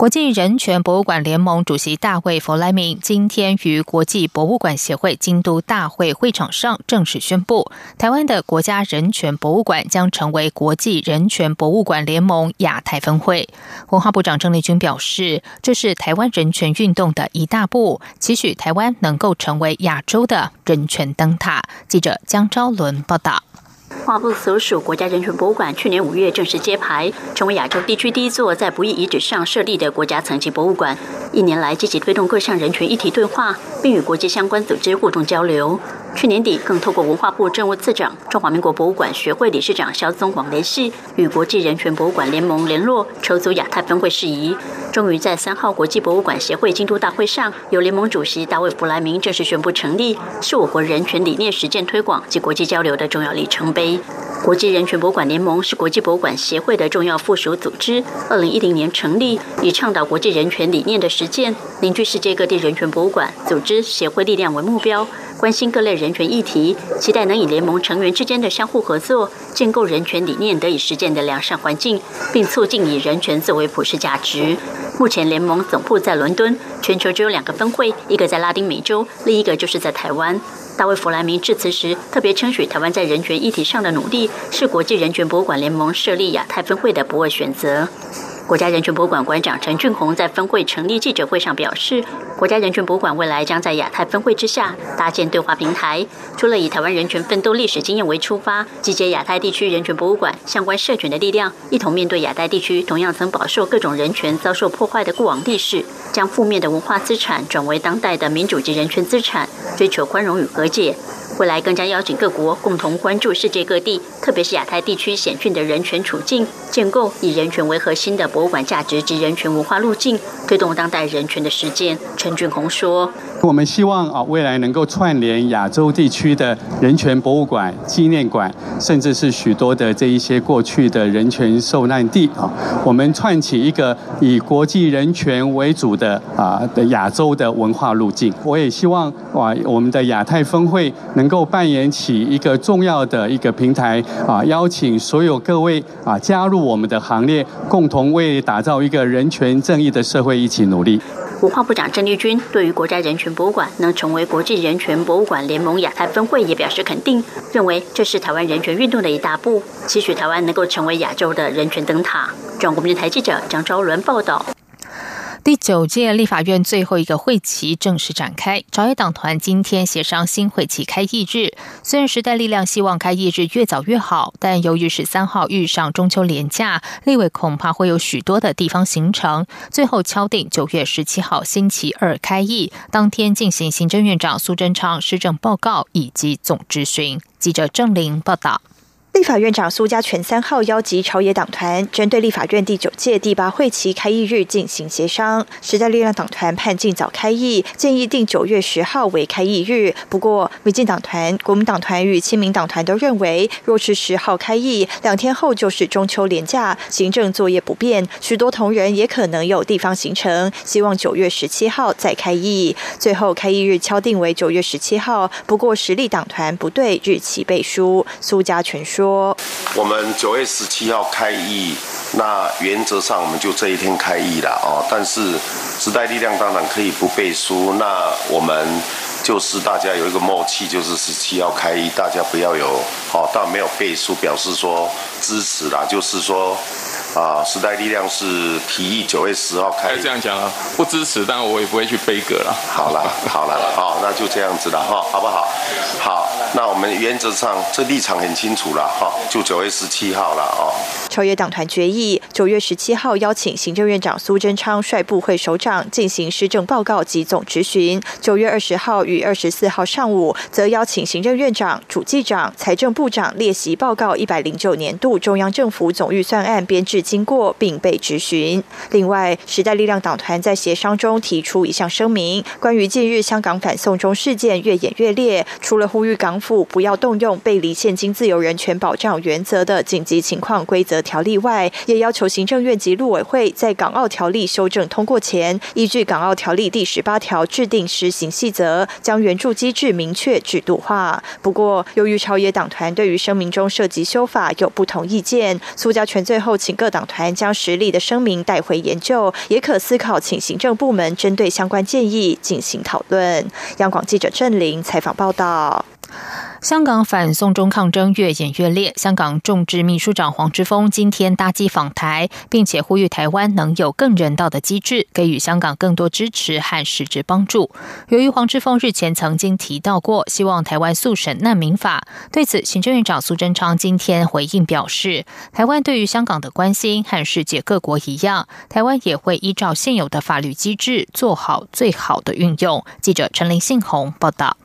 国际人权博物馆联盟主席大卫·弗莱明今天于国际博物馆协会京都大会会场上正式宣布，台湾的国家人权博物馆将成为国际人权博物馆联盟亚太分会。文化部长郑丽君表示，这是台湾人权运动的一大步，期许台湾能够成为亚洲的人权灯塔。记者江昭伦报道。华部所属国家人权博物馆去年五月正式揭牌，成为亚洲地区第一座在不易遗址上设立的国家层级博物馆。一年来积极推动各项人权议题对话，并与国际相关组织互动交流。去年底，更透过文化部政务次长、中华民国博物馆学会理事长肖宗广联系，与国际人权博物馆联盟联络，筹组亚太分会事宜。终于在三号国际博物馆协会京都大会上，由联盟主席大卫·弗莱明正式宣布成立，是我国人权理念实践推广及国际交流的重要里程碑。国际人权博物馆联盟是国际博物馆协会的重要附属组织，二零一零年成立，以倡导国际人权理念的实践，凝聚世界各地人权博物馆、组织、协会力量为目标。关心各类人权议题，期待能以联盟成员之间的相互合作，建构人权理念得以实践的良善环境，并促进以人权作为普世价值。目前联盟总部在伦敦，全球只有两个分会，一个在拉丁美洲，另一个就是在台湾。大卫·弗莱明致辞时特别称许台湾在人权议题上的努力，是国际人权博物馆联盟设立亚太分会的不二选择。国家人权博物馆馆长陈俊宏在分会成立记者会上表示，国家人权博物馆未来将在亚太分会之下搭建对话平台，除了以台湾人权奋斗历史经验为出发，集结亚太地区人权博物馆相关社群的力量，一同面对亚太地区同样曾饱受各种人权遭受破坏的过往历史，将负面的文化资产转为当代的民主及人权资产，追求宽容与和解。未来更加邀请各国共同关注世界各地，特别是亚太地区险峻的人权处境，建构以人权为核心的博物馆价值及人权文化路径，推动当代人权的实践。陈俊宏说。我们希望啊，未来能够串联亚洲地区的人权博物馆、纪念馆，甚至是许多的这一些过去的人权受难地啊，我们串起一个以国际人权为主的啊的亚洲的文化路径。我也希望啊，我们的亚太峰会能够扮演起一个重要的一个平台啊，邀请所有各位啊加入我们的行列，共同为打造一个人权正义的社会一起努力。文化部长郑丽君对于国家人权博物馆能成为国际人权博物馆联盟亚太分会也表示肯定，认为这是台湾人权运动的一大步，期许台湾能够成为亚洲的人权灯塔。中国电台记者张昭伦报道。第九届立法院最后一个会期正式展开，朝野党团今天协商新会期开议日。虽然时代力量希望开议日越早越好，但由于十三号遇上中秋连假，立委恐怕会有许多的地方行程，最后敲定九月十七号星期二开议，当天进行行政院长苏贞昌施政报告以及总质询。记者郑玲报道。立法院长苏家全三号邀集朝野党团，针对立法院第九届第八会期开议日进行协商。时代力量党团盼尽早开议，建议定九月十号为开议日。不过，民进党团、国民党团与亲民党团都认为，若是十号开议，两天后就是中秋连假，行政作业不便，许多同仁也可能有地方行程，希望九月十七号再开议。最后开议日敲定为九月十七号，不过实力党团不对日期背书。苏家全说。说，我们九月十七号开议，那原则上我们就这一天开议了哦。但是时代力量当然可以不背书，那我们就是大家有一个默契，就是十七号开议，大家不要有哦，但没有背书，表示说支持啦，就是说。啊，时代力量是提议九月十号开。这样讲啊，不支持，但我也不会去背歌了。好了，好了，好，那就这样子了哈，好不好？好，那我们原则上这立场很清楚了哈，就九月十七号了哦。超越党团决议，九月十七号邀请行政院长苏贞昌率部会首长进行施政报告及总质询。九月二十号与二十四号上午，则邀请行政院长、主计长、财政部长列席报告一百零九年度中央政府总预算案编制。经过，并被质询。另外，时代力量党团在协商中提出一项声明，关于近日香港反送中事件越演越烈，除了呼吁港府不要动用背离现金自由人权保障原则的紧急情况规则条例外，也要求行政院及陆委会在港澳条例修正通过前，依据港澳条例第十八条制定施行细则，将援助机制明确制度化。不过，由于朝野党团对于声明中涉及修法有不同意见，苏家全最后请各党团将实力的声明带回研究，也可思考请行政部门针对相关建议进行讨论。央广记者郑玲采访报道。香港反送中抗争越演越烈，香港众志秘书长黄之锋今天搭机访台，并且呼吁台湾能有更人道的机制，给予香港更多支持和实质帮助。由于黄之锋日前曾经提到过希望台湾速审难民法，对此行政院长苏贞昌今天回应表示，台湾对于香港的关心和世界各国一样，台湾也会依照现有的法律机制做好最好的运用。记者陈林信宏报道。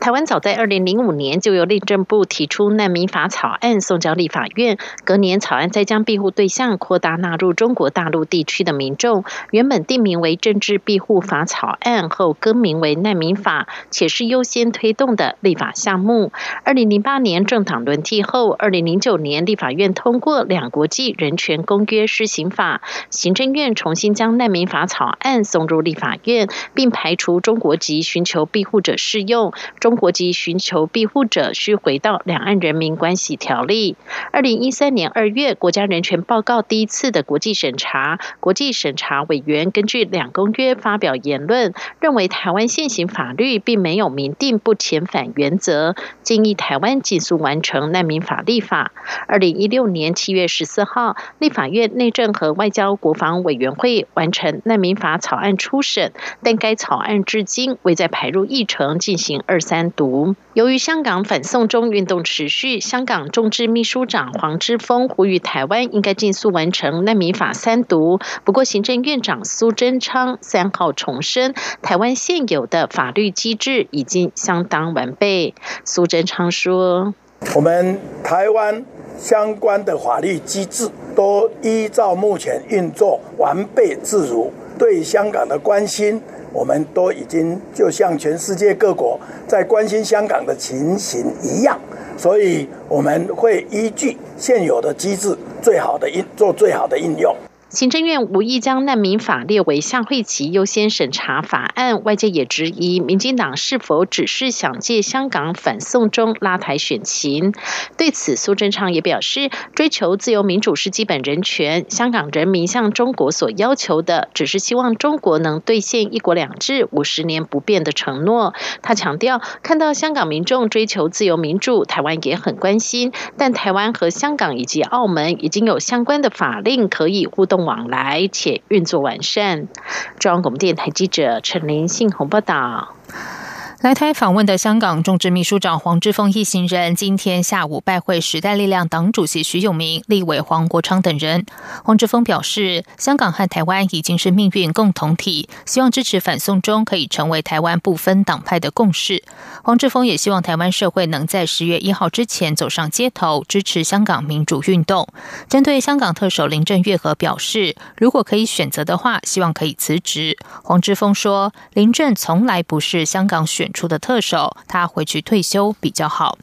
台湾早在二零零五年就由内政部提出难民法草案送交立法院，隔年草案再将庇护对象扩大纳入中国大陆地区的民众。原本定名为政治庇护法草案后更名为难民法，且是优先推动的立法项目。二零零八年政党轮替后，二零零九年立法院通过两国际人权公约施行法，行政院重新将难民法草案送入立法院，并排除中国籍寻求庇护者适用。中国籍寻求庇护者需回到《两岸人民关系条例》。二零一三年二月，国家人权报告第一次的国际审查，国际审查委员根据两公约发表言论，认为台湾现行法律并没有明定不遣返原则，建议台湾尽速完成难民法立法。二零一六年七月十四号，立法院内政和外交国防委员会完成难民法草案初审，但该草案至今未再排入议程进行二三。单独，由于香港反送中运动持续，香港众志秘书长黄之锋呼吁台湾应该尽速完成难民法三读。不过，行政院长苏贞昌三号重申，台湾现有的法律机制已经相当完备。苏贞昌说：“我们台湾相关的法律机制都依照目前运作完备自如，对香港的关心。”我们都已经就像全世界各国在关心香港的情形一样，所以我们会依据现有的机制，最好的应做最好的应用。行政院无意将难民法列为下会期优先审查法案，外界也质疑民进党是否只是想借香港反送中拉台选情。对此，苏贞昌也表示，追求自由民主是基本人权，香港人民向中国所要求的，只是希望中国能兑现一国两制五十年不变的承诺。他强调，看到香港民众追求自由民主，台湾也很关心，但台湾和香港以及澳门已经有相关的法令可以互动。往来且运作完善。中央广播电台记者陈林信宏报道。来台访问的香港众志秘书长黄之锋一行人今天下午拜会时代力量党主席徐永明、立委黄国昌等人。黄之锋表示，香港和台湾已经是命运共同体，希望支持反送中可以成为台湾不分党派的共识。黄之锋也希望台湾社会能在十月一号之前走上街头，支持香港民主运动。针对香港特首林郑月娥表示，如果可以选择的话，希望可以辞职。黄之锋说，林郑从来不是香港选。出的特首，他回去退休比较好。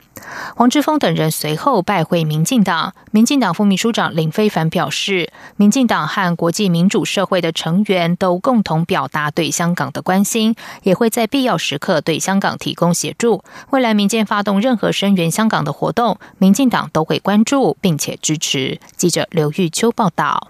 黄之锋等人随后拜会民进党，民进党副秘书长林非凡表示，民进党和国际民主社会的成员都共同表达对香港的关心，也会在必要时刻对香港提供协助。未来民间发动任何声援香港的活动，民进党都会关注并且支持。记者刘玉秋报道。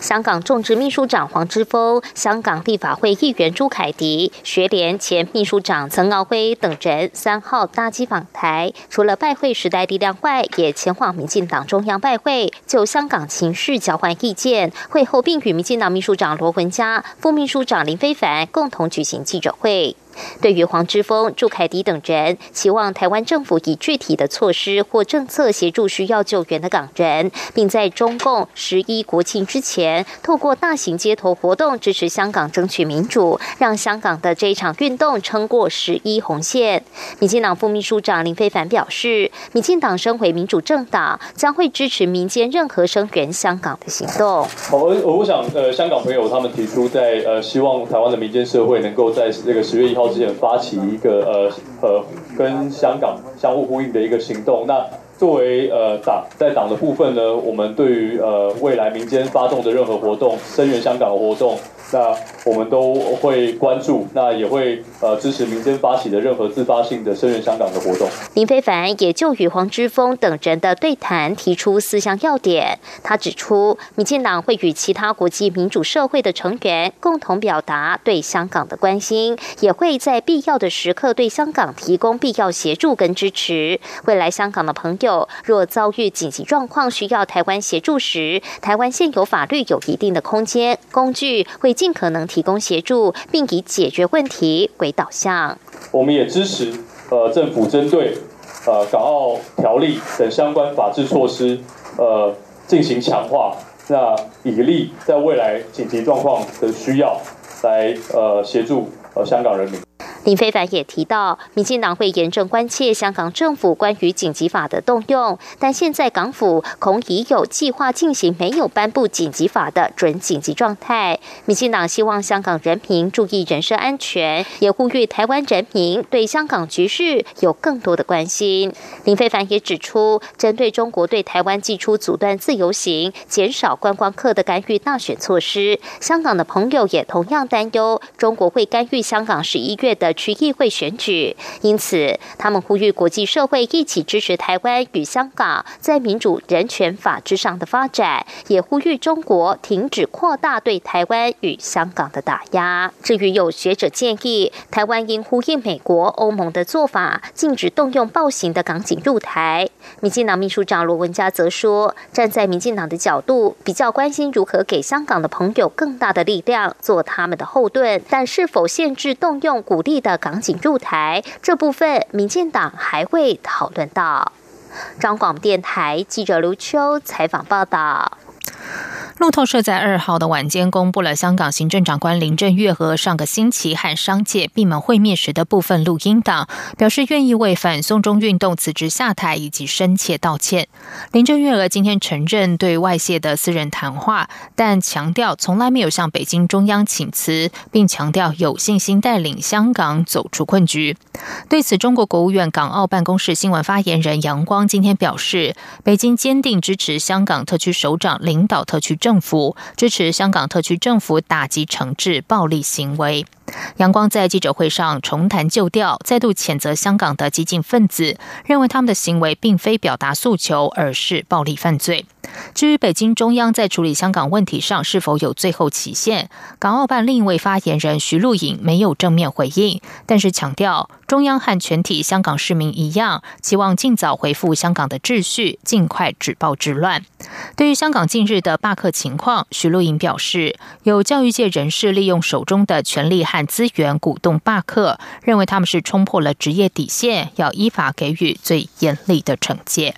香港众志秘书长黄之锋、香港立法会议员朱凯迪、学联前秘书长曾敖辉等人三号搭机访台，除了拜会时代力量外，也前往民进党中央拜会，就香港情势交换意见。会后并与民进党秘书长罗文嘉、副秘书长林非凡共同举行记者会。对于黄之锋、祝凯迪等人，期望台湾政府以具体的措施或政策协助需要救援的港人，并在中共十一国庆之前，透过大型街头活动支持香港争取民主，让香港的这一场运动撑过十一红线。民进党副秘书长林非凡表示，民进党身为民主政党，将会支持民间任何声援香港的行动。我我想，呃，香港朋友他们提出在呃，希望台湾的民间社会能够在这个十月一号之前发起一个呃呃跟香港相互呼应的一个行动。那作为呃党在党的部分呢，我们对于呃未来民间发动的任何活动，声援香港的活动。那我们都会关注，那也会呃支持民间发起的任何自发性的声援香港的活动。林非凡也就与黄之锋等人的对谈提出四项要点。他指出，民进党会与其他国际民主社会的成员共同表达对香港的关心，也会在必要的时刻对香港提供必要协助跟支持。未来香港的朋友若遭遇紧急状况需要台湾协助时，台湾现有法律有一定的空间工具会。尽可能提供协助，并以解决问题为导向。我们也支持呃政府针对呃港澳条例等相关法制措施呃进行强化，那以利在未来紧急状况的需要来呃协助呃香港人民。林非凡也提到，民进党会严正关切香港政府关于紧急法的动用，但现在港府恐已有计划进行没有颁布紧急法的准紧急状态。民进党希望香港人民注意人身安全，也呼吁台湾人民对香港局势有更多的关心。林非凡也指出，针对中国对台湾寄出阻断自由行、减少观光客的干预大选措施，香港的朋友也同样担忧中国会干预香港十一月的。区议会选举，因此他们呼吁国际社会一起支持台湾与香港在民主、人权、法治上的发展，也呼吁中国停止扩大对台湾与香港的打压。至于有学者建议，台湾应呼应美国、欧盟的做法，禁止动用暴行的港警入台。民进党秘书长罗文嘉则说，站在民进党的角度，比较关心如何给香港的朋友更大的力量，做他们的后盾，但是否限制动用鼓励？的港警入台这部分，民进党还会讨论到。张广电台记者刘秋采访报道。路透社在二号的晚间公布了香港行政长官林郑月娥上个星期和商界闭门会面时的部分录音档，表示愿意为反送中运动辞职下台以及深切道歉。林郑月娥今天承认对外泄的私人谈话，但强调从来没有向北京中央请辞，并强调有信心带领香港走出困局。对此，中国国务院港澳办公室新闻发言人杨光今天表示，北京坚定支持香港特区首长领导特区。政府支持香港特区政府打击惩治暴力行为。杨光在记者会上重谈旧调，再度谴责香港的激进分子，认为他们的行为并非表达诉求，而是暴力犯罪。至于北京中央在处理香港问题上是否有最后期限，港澳办另一位发言人徐露颖没有正面回应，但是强调中央和全体香港市民一样，期望尽早恢复香港的秩序，尽快止暴制乱。对于香港近日的罢课情况，徐露颖表示，有教育界人士利用手中的权力和资源鼓动罢课，认为他们是冲破了职业底线，要依法给予最严厉的惩戒。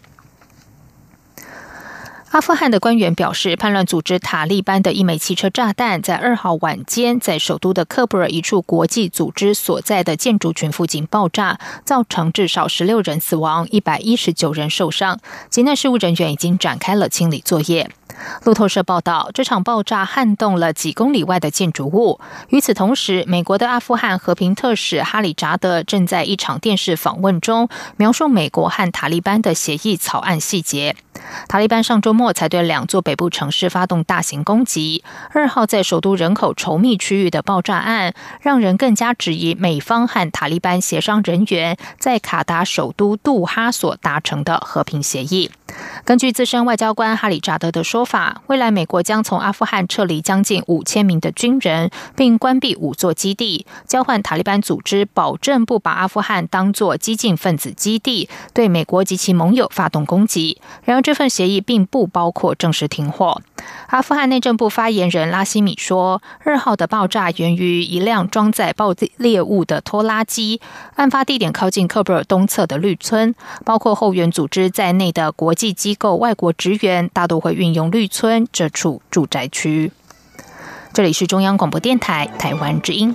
阿富汗的官员表示，叛乱组织塔利班的一枚汽车炸弹在二号晚间在首都的喀布尔一处国际组织所在的建筑群附近爆炸，造成至少十六人死亡、一百一十九人受伤。境内事务人员已经展开了清理作业。路透社报道，这场爆炸撼动了几公里外的建筑物。与此同时，美国的阿富汗和平特使哈里扎德正在一场电视访问中描述美国和塔利班的协议草案细节。塔利班上周末才对两座北部城市发动大型攻击。二号在首都人口稠密区域的爆炸案，让人更加质疑美方和塔利班协商人员在卡达首都杜哈所达成的和平协议。根据资深外交官哈里扎德的说法，未来美国将从阿富汗撤离将近五千名的军人，并关闭五座基地，交换塔利班组织保证不把阿富汗当作激进分子基地，对美国及其盟友发动攻击。然而，这份协议并不包括正式停火。阿富汗内政部发言人拉希米说，二号的爆炸源于一辆装载爆裂物的拖拉机。案发地点靠近喀布尔东侧的绿村，包括后援组织在内的国际机构、外国职员大多会运用绿村这处住宅区。这里是中央广播电台台湾之音。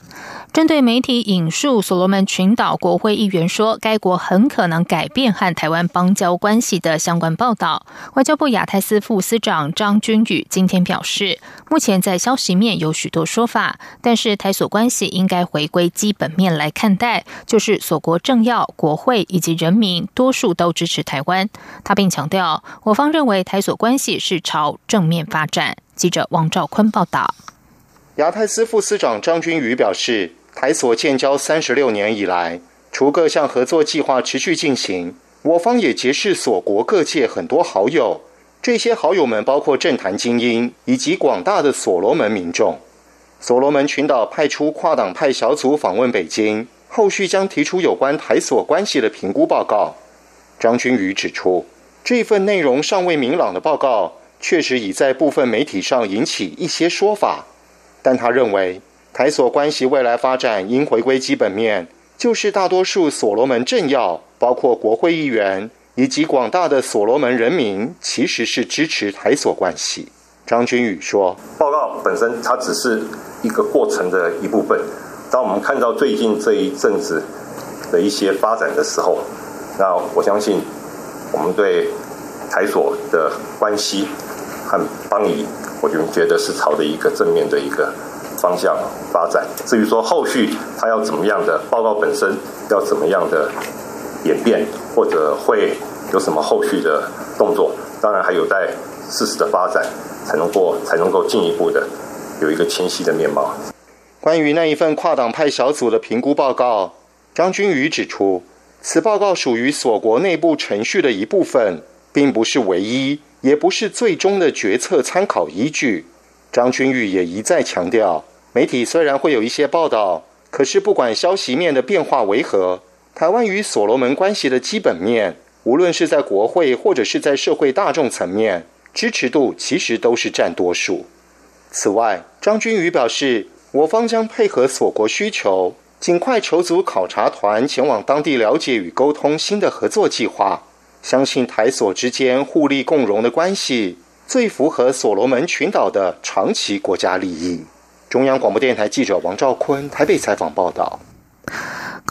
针对媒体引述所罗门群岛国会议员说，该国很可能改变和台湾邦交关系的相关报道，外交部亚太司副司长张君宇今天表示，目前在消息面有许多说法，但是台所关系应该回归基本面来看待，就是所国政要、国会以及人民多数都支持台湾。他并强调，我方认为台所关系是朝正面发展。记者王兆坤报道。亚太司副司长张君宇表示。台所建交三十六年以来，除各项合作计划持续进行，我方也结识所国各界很多好友。这些好友们包括政坛精英以及广大的所罗门民众。所罗门群岛派出跨党派小组访问北京，后续将提出有关台所关系的评估报告。张君宇指出，这份内容尚未明朗的报告，确实已在部分媒体上引起一些说法，但他认为。台所关系未来发展应回归基本面，就是大多数所罗门政要，包括国会议员以及广大的所罗门人民，其实是支持台所关系。张君宇说：“报告本身它只是一个过程的一部分。当我们看到最近这一阵子的一些发展的时候，那我相信我们对台所的关系和邦谊，我就觉得是朝着一个正面的一个。”方向发展。至于说后续它要怎么样的报告本身要怎么样的演变，或者会有什么后续的动作，当然还有待事实的发展才能够才能够进一步的有一个清晰的面貌。关于那一份跨党派小组的评估报告，张君宇指出，此报告属于所国内部程序的一部分，并不是唯一，也不是最终的决策参考依据。张君宇也一再强调。媒体虽然会有一些报道，可是不管消息面的变化为何，台湾与所罗门关系的基本面，无论是在国会或者是在社会大众层面，支持度其实都是占多数。此外，张君宇表示，我方将配合所国需求，尽快筹组考察团前往当地了解与沟通新的合作计划。相信台所之间互利共荣的关系，最符合所罗门群岛的长期国家利益。中央广播电台记者王兆坤台北采访报道。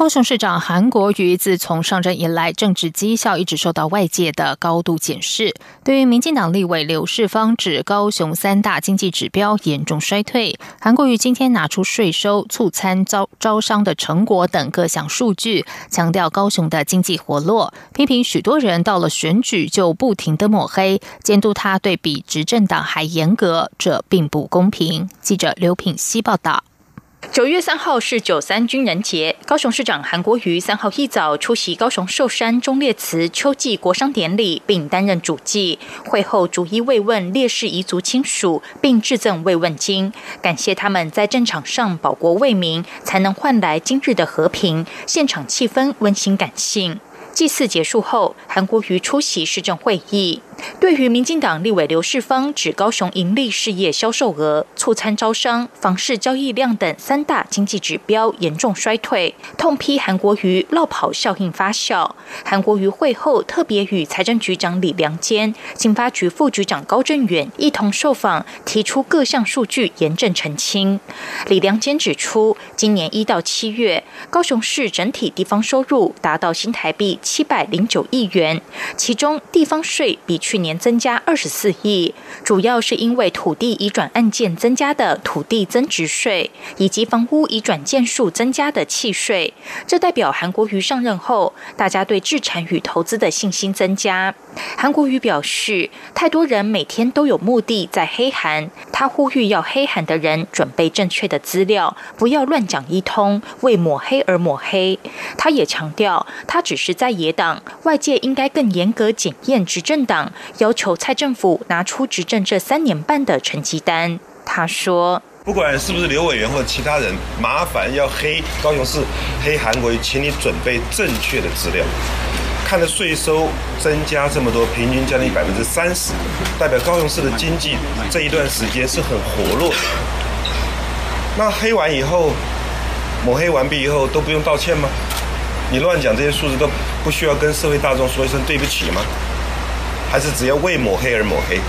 高雄市长韩国瑜自从上任以来，政治绩效一直受到外界的高度检视。对于民进党立委刘世芳指高雄三大经济指标严重衰退，韩国瑜今天拿出税收、促餐招招商的成果等各项数据，强调高雄的经济活络，批评许多人到了选举就不停的抹黑，监督他对比执政党还严格，这并不公平。记者刘品希报道。九月三号是九三军人节，高雄市长韩国瑜三号一早出席高雄寿山忠烈祠秋季国殇典礼，并担任主祭。会后逐一慰问烈士遗族亲属，并致赠慰问金，感谢他们在战场上保国为民，才能换来今日的和平。现场气氛温馨感性。祭祀结束后，韩国瑜出席市政会议。对于民进党立委刘世芳指高雄盈利事业销售额、促餐招商、房市交易量等三大经济指标严重衰退，痛批韩国瑜落跑效应发酵。韩国瑜会后特别与财政局长李良坚、经发局副局长高振远一同受访，提出各项数据严正澄清。李良坚指出，今年一到七月，高雄市整体地方收入达到新台币七百零九亿元，其中地方税比去年增加二十四亿，主要是因为土地移转案件增加的土地增值税，以及房屋移转件数增加的契税。这代表韩国瑜上任后，大家对制产与投资的信心增加。韩国瑜表示，太多人每天都有目的在黑韩，他呼吁要黑韩的人准备正确的资料，不要乱讲一通，为抹黑而抹黑。他也强调，他只是在野党，外界应该更严格检验执政党，要求蔡政府拿出执政这三年半的成绩单。他说：“不管是不是刘委员或其他人，麻烦要黑高雄市、黑韩国，请你准备正确的资料。看着税收增加这么多，平均将近百分之三十，代表高雄市的经济这一段时间是很活络。那黑完以后，抹黑完毕以后，都不用道歉吗？”你乱讲这些数字都不需要跟社会大众说一声对不起吗？还是只要为抹黑而抹黑？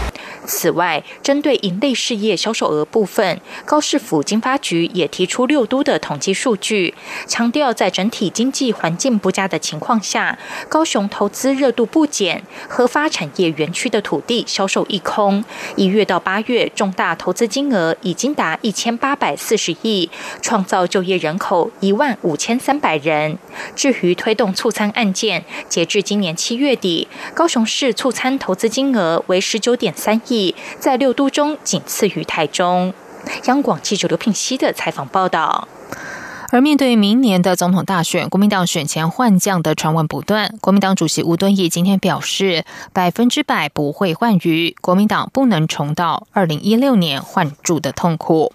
此外，针对营类事业销售额部分，高市府经发局也提出六都的统计数据，强调在整体经济环境不佳的情况下，高雄投资热度不减，核发产业园区的土地销售一空。一月到八月，重大投资金额已经达一千八百四十亿，创造就业人口一万五千三百人。至于推动促餐案件，截至今年七月底，高雄市促餐投资金额为十九点三。在六都中仅次于台中。央广记者刘聘熙的采访报道。而面对明年的总统大选，国民党选前换将的传闻不断。国民党主席吴敦义今天表示，百分之百不会换鱼，国民党不能重蹈二零一六年换柱的痛苦。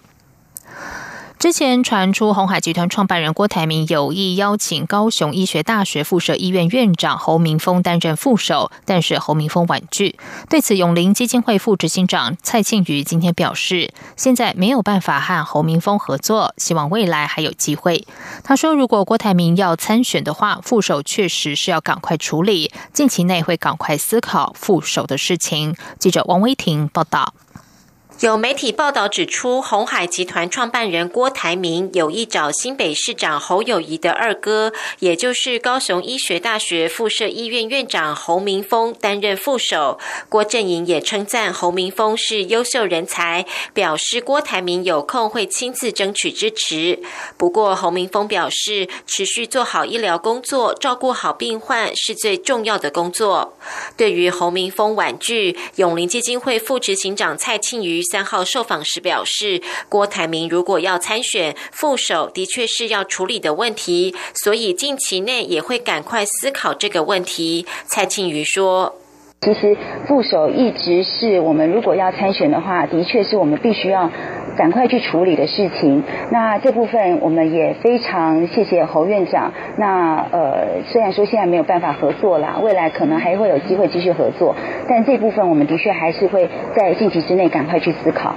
之前传出红海集团创办人郭台铭有意邀请高雄医学大学附设医院院长侯明峰担任副手，但是侯明峰婉拒。对此，永林基金会副执行长蔡庆瑜今天表示，现在没有办法和侯明峰合作，希望未来还有机会。他说，如果郭台铭要参选的话，副手确实是要赶快处理，近期内会赶快思考副手的事情。记者王威婷报道。有媒体报道指出，红海集团创办人郭台铭有意找新北市长侯友谊的二哥，也就是高雄医学大学附设医院院长侯明峰担任副手。郭振营也称赞侯明峰是优秀人才，表示郭台铭有空会亲自争取支持。不过，侯明峰表示，持续做好医疗工作，照顾好病患是最重要的工作。对于侯明峰婉拒，永林基金会副执行长蔡庆瑜。三号受访时表示，郭台铭如果要参选副手，的确是要处理的问题，所以近期内也会赶快思考这个问题。蔡庆瑜说：“其实副手一直是我们如果要参选的话，的确是我们必须要赶快去处理的事情。那这部分我们也非常谢谢侯院长。那呃，虽然说现在没有办法合作啦，未来可能还会有机会继续合作。”但这部分我们的确还是会在近期之内赶快去思考。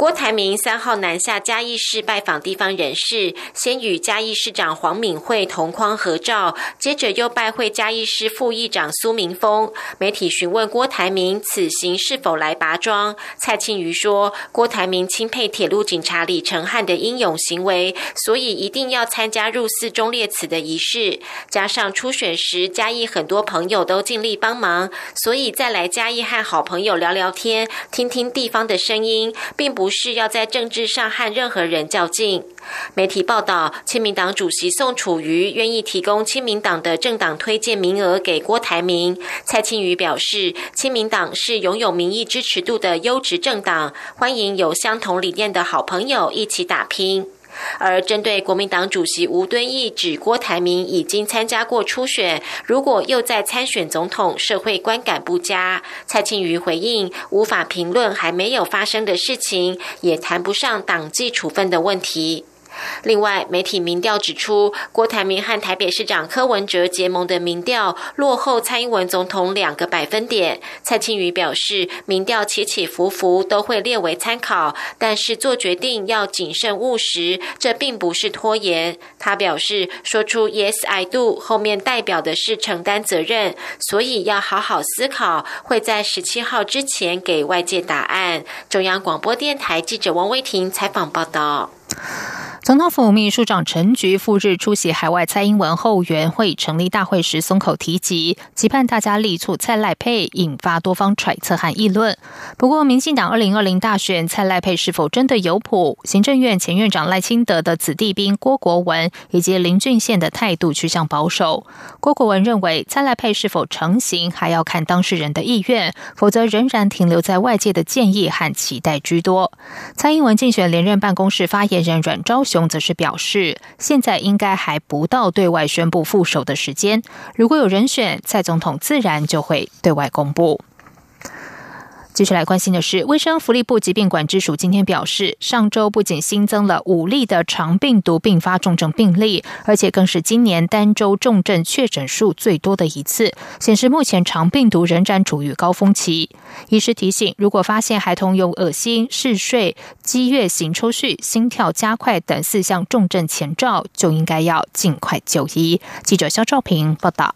郭台铭三号南下嘉义市拜访地方人士，先与嘉义市长黄敏惠同框合照，接着又拜会嘉义市副议长苏明峰。媒体询问郭台铭此行是否来拔庄，蔡庆瑜说：“郭台铭钦佩铁路警察李成汉的英勇行为，所以一定要参加入寺忠烈祠的仪式。加上初选时嘉义很多朋友都尽力帮忙，所以再来嘉义和好朋友聊聊天，听听地方的声音，并不。”是要在政治上和任何人较劲。媒体报道，亲民党主席宋楚瑜愿意提供亲民党的政党推荐名额给郭台铭。蔡庆瑜表示，亲民党是拥有民意支持度的优质政党，欢迎有相同理念的好朋友一起打拼。而针对国民党主席吴敦义指郭台铭已经参加过初选，如果又在参选总统，社会观感不佳。蔡庆瑜回应无法评论还没有发生的事情，也谈不上党纪处分的问题。另外，媒体民调指出，郭台铭和台北市长柯文哲结盟的民调落后蔡英文总统两个百分点。蔡清瑜表示，民调起起伏伏都会列为参考，但是做决定要谨慎务实，这并不是拖延。他表示，说出 “Yes I do” 后面代表的是承担责任，所以要好好思考，会在十七号之前给外界答案。中央广播电台记者王威婷采访报道。总统府秘书长陈菊赴日出席海外蔡英文后援会成立大会时松口提及，期盼大家力促蔡赖配，引发多方揣测和议论。不过，民进党二零二零大选蔡赖配是否真的有谱？行政院前院长赖清德的子弟兵郭国文以及林俊宪的态度趋向保守。郭国文认为，蔡赖配是否成型，还要看当事人的意愿，否则仍然停留在外界的建议和期待居多。蔡英文竞选连任办公室发言任阮昭。雄则是表示，现在应该还不到对外宣布副手的时间。如果有人选，蔡总统自然就会对外公布。接下来关心的是，卫生福利部疾病管制署今天表示，上周不仅新增了五例的肠病毒并发重症病例，而且更是今年单周重症确诊数最多的一次，显示目前肠病毒仍然处于高峰期。医师提醒，如果发现孩童有恶心、嗜睡、激越型抽搐、心跳加快等四项重症前兆，就应该要尽快就医。记者肖兆平报道。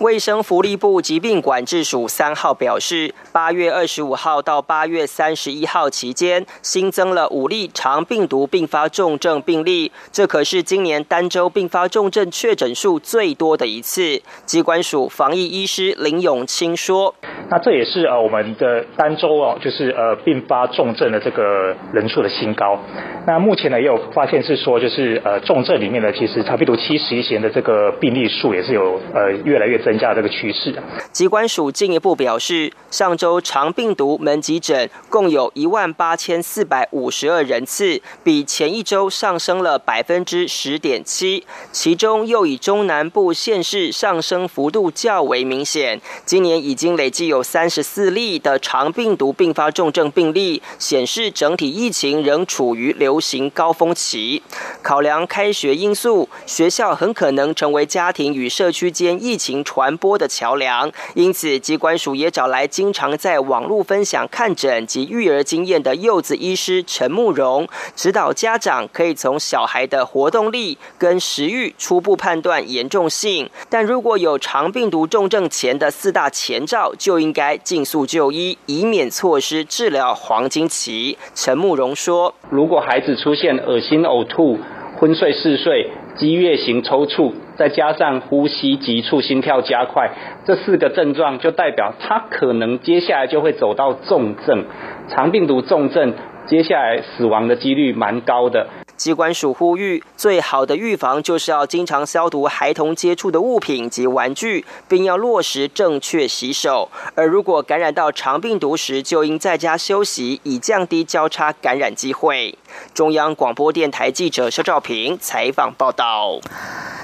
卫生福利部疾病管制署三号表示，八月二十五号到八月三十一号期间，新增了五例肠病毒并发重症病例，这可是今年单周并发重症确诊数最多的一次。机关署防疫医师林永清说：“那这也是呃我们的单周哦，就是呃并发重症的这个人数的新高。那目前呢也有发现是说，就是呃重症里面呢，其实肠病毒七十一型的这个病例数也是有呃越来越。”增增加这个趋势。机关署进一步表示，上周长病毒门急诊共有一万八千四百五十二人次，比前一周上升了百分之十点七。其中又以中南部县市上升幅度较为明显。今年已经累计有三十四例的长病毒并发重症病例，显示整体疫情仍处于流行高峰期。考量开学因素，学校很可能成为家庭与社区间疫情传。传播的桥梁，因此机关署也找来经常在网络分享看诊及育儿经验的柚子医师陈慕容，指导家长可以从小孩的活动力跟食欲初步判断严重性。但如果有肠病毒重症前的四大前兆，就应该尽速就医，以免错失治疗黄金期。陈慕容说：“如果孩子出现恶心、呕吐、昏睡、嗜睡、激越型抽搐。”再加上呼吸急促、心跳加快，这四个症状就代表他可能接下来就会走到重症，肠病毒重症，接下来死亡的几率蛮高的。机关署呼吁，最好的预防就是要经常消毒孩童接触的物品及玩具，并要落实正确洗手。而如果感染到肠病毒时，就应在家休息，以降低交叉感染机会。中央广播电台记者肖照平采访报道。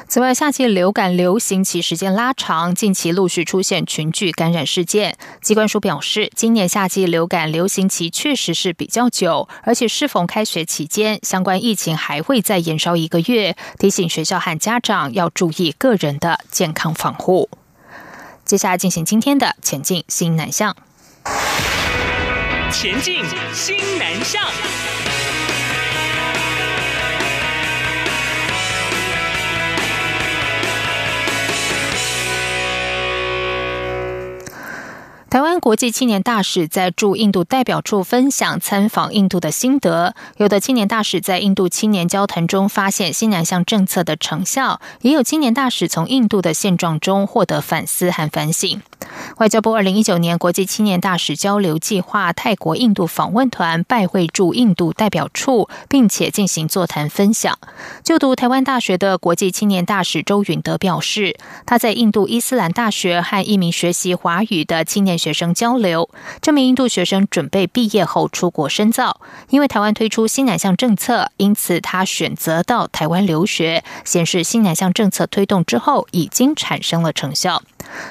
此外，夏季流感流行期时间拉长，近期陆续出现群聚感染事件。机关署表示，今年夏季流感流行期确实是比较久，而且适逢开学期间，相关疫情还会再延烧一个月，提醒学校和家长要注意个人的健康防护。接下来进行今天的前进新南向。前进新南向。台湾国际青年大使在驻印度代表处分享参访印度的心得，有的青年大使在印度青年交谈中发现新南向政策的成效，也有青年大使从印度的现状中获得反思和反省。外交部二零一九年国际青年大使交流计划泰国印度访问团拜会驻印度代表处，并且进行座谈分享。就读台湾大学的国际青年大使周允德表示，他在印度伊斯兰大学和一名学习华语的青年。学生交流，这名印度学生准备毕业后出国深造，因为台湾推出新南向政策，因此他选择到台湾留学，显示新南向政策推动之后已经产生了成效。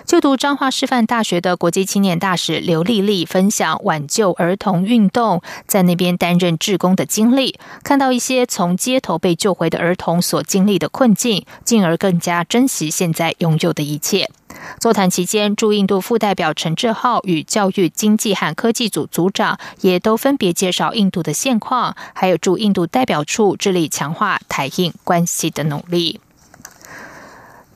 就读彰化师范大学的国际青年大使刘丽丽分享挽救儿童运动在那边担任志工的经历，看到一些从街头被救回的儿童所经历的困境，进而更加珍惜现在拥有的一切。座谈期间，驻印度副代表陈志浩与教育经济和科技组组长也都分别介绍印度的现况，还有驻印度代表处致力强化台印关系的努力。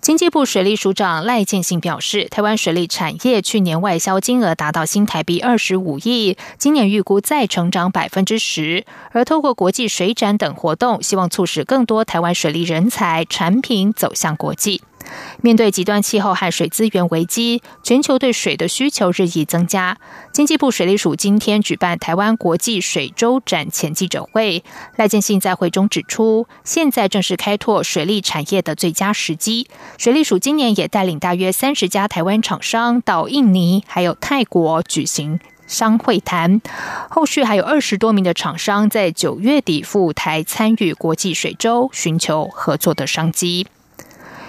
经济部水利署长赖建信表示，台湾水利产业去年外销金额达到新台币二十五亿，今年预估再成长百分之十。而透过国际水展等活动，希望促使更多台湾水利人才、产品走向国际。面对极端气候和水资源危机，全球对水的需求日益增加。经济部水利署今天举办台湾国际水周展前记者会，赖建信在会中指出，现在正是开拓水利产业的最佳时机。水利署今年也带领大约三十家台湾厂商到印尼还有泰国举行商会谈，后续还有二十多名的厂商在九月底赴台参与国际水周，寻求合作的商机。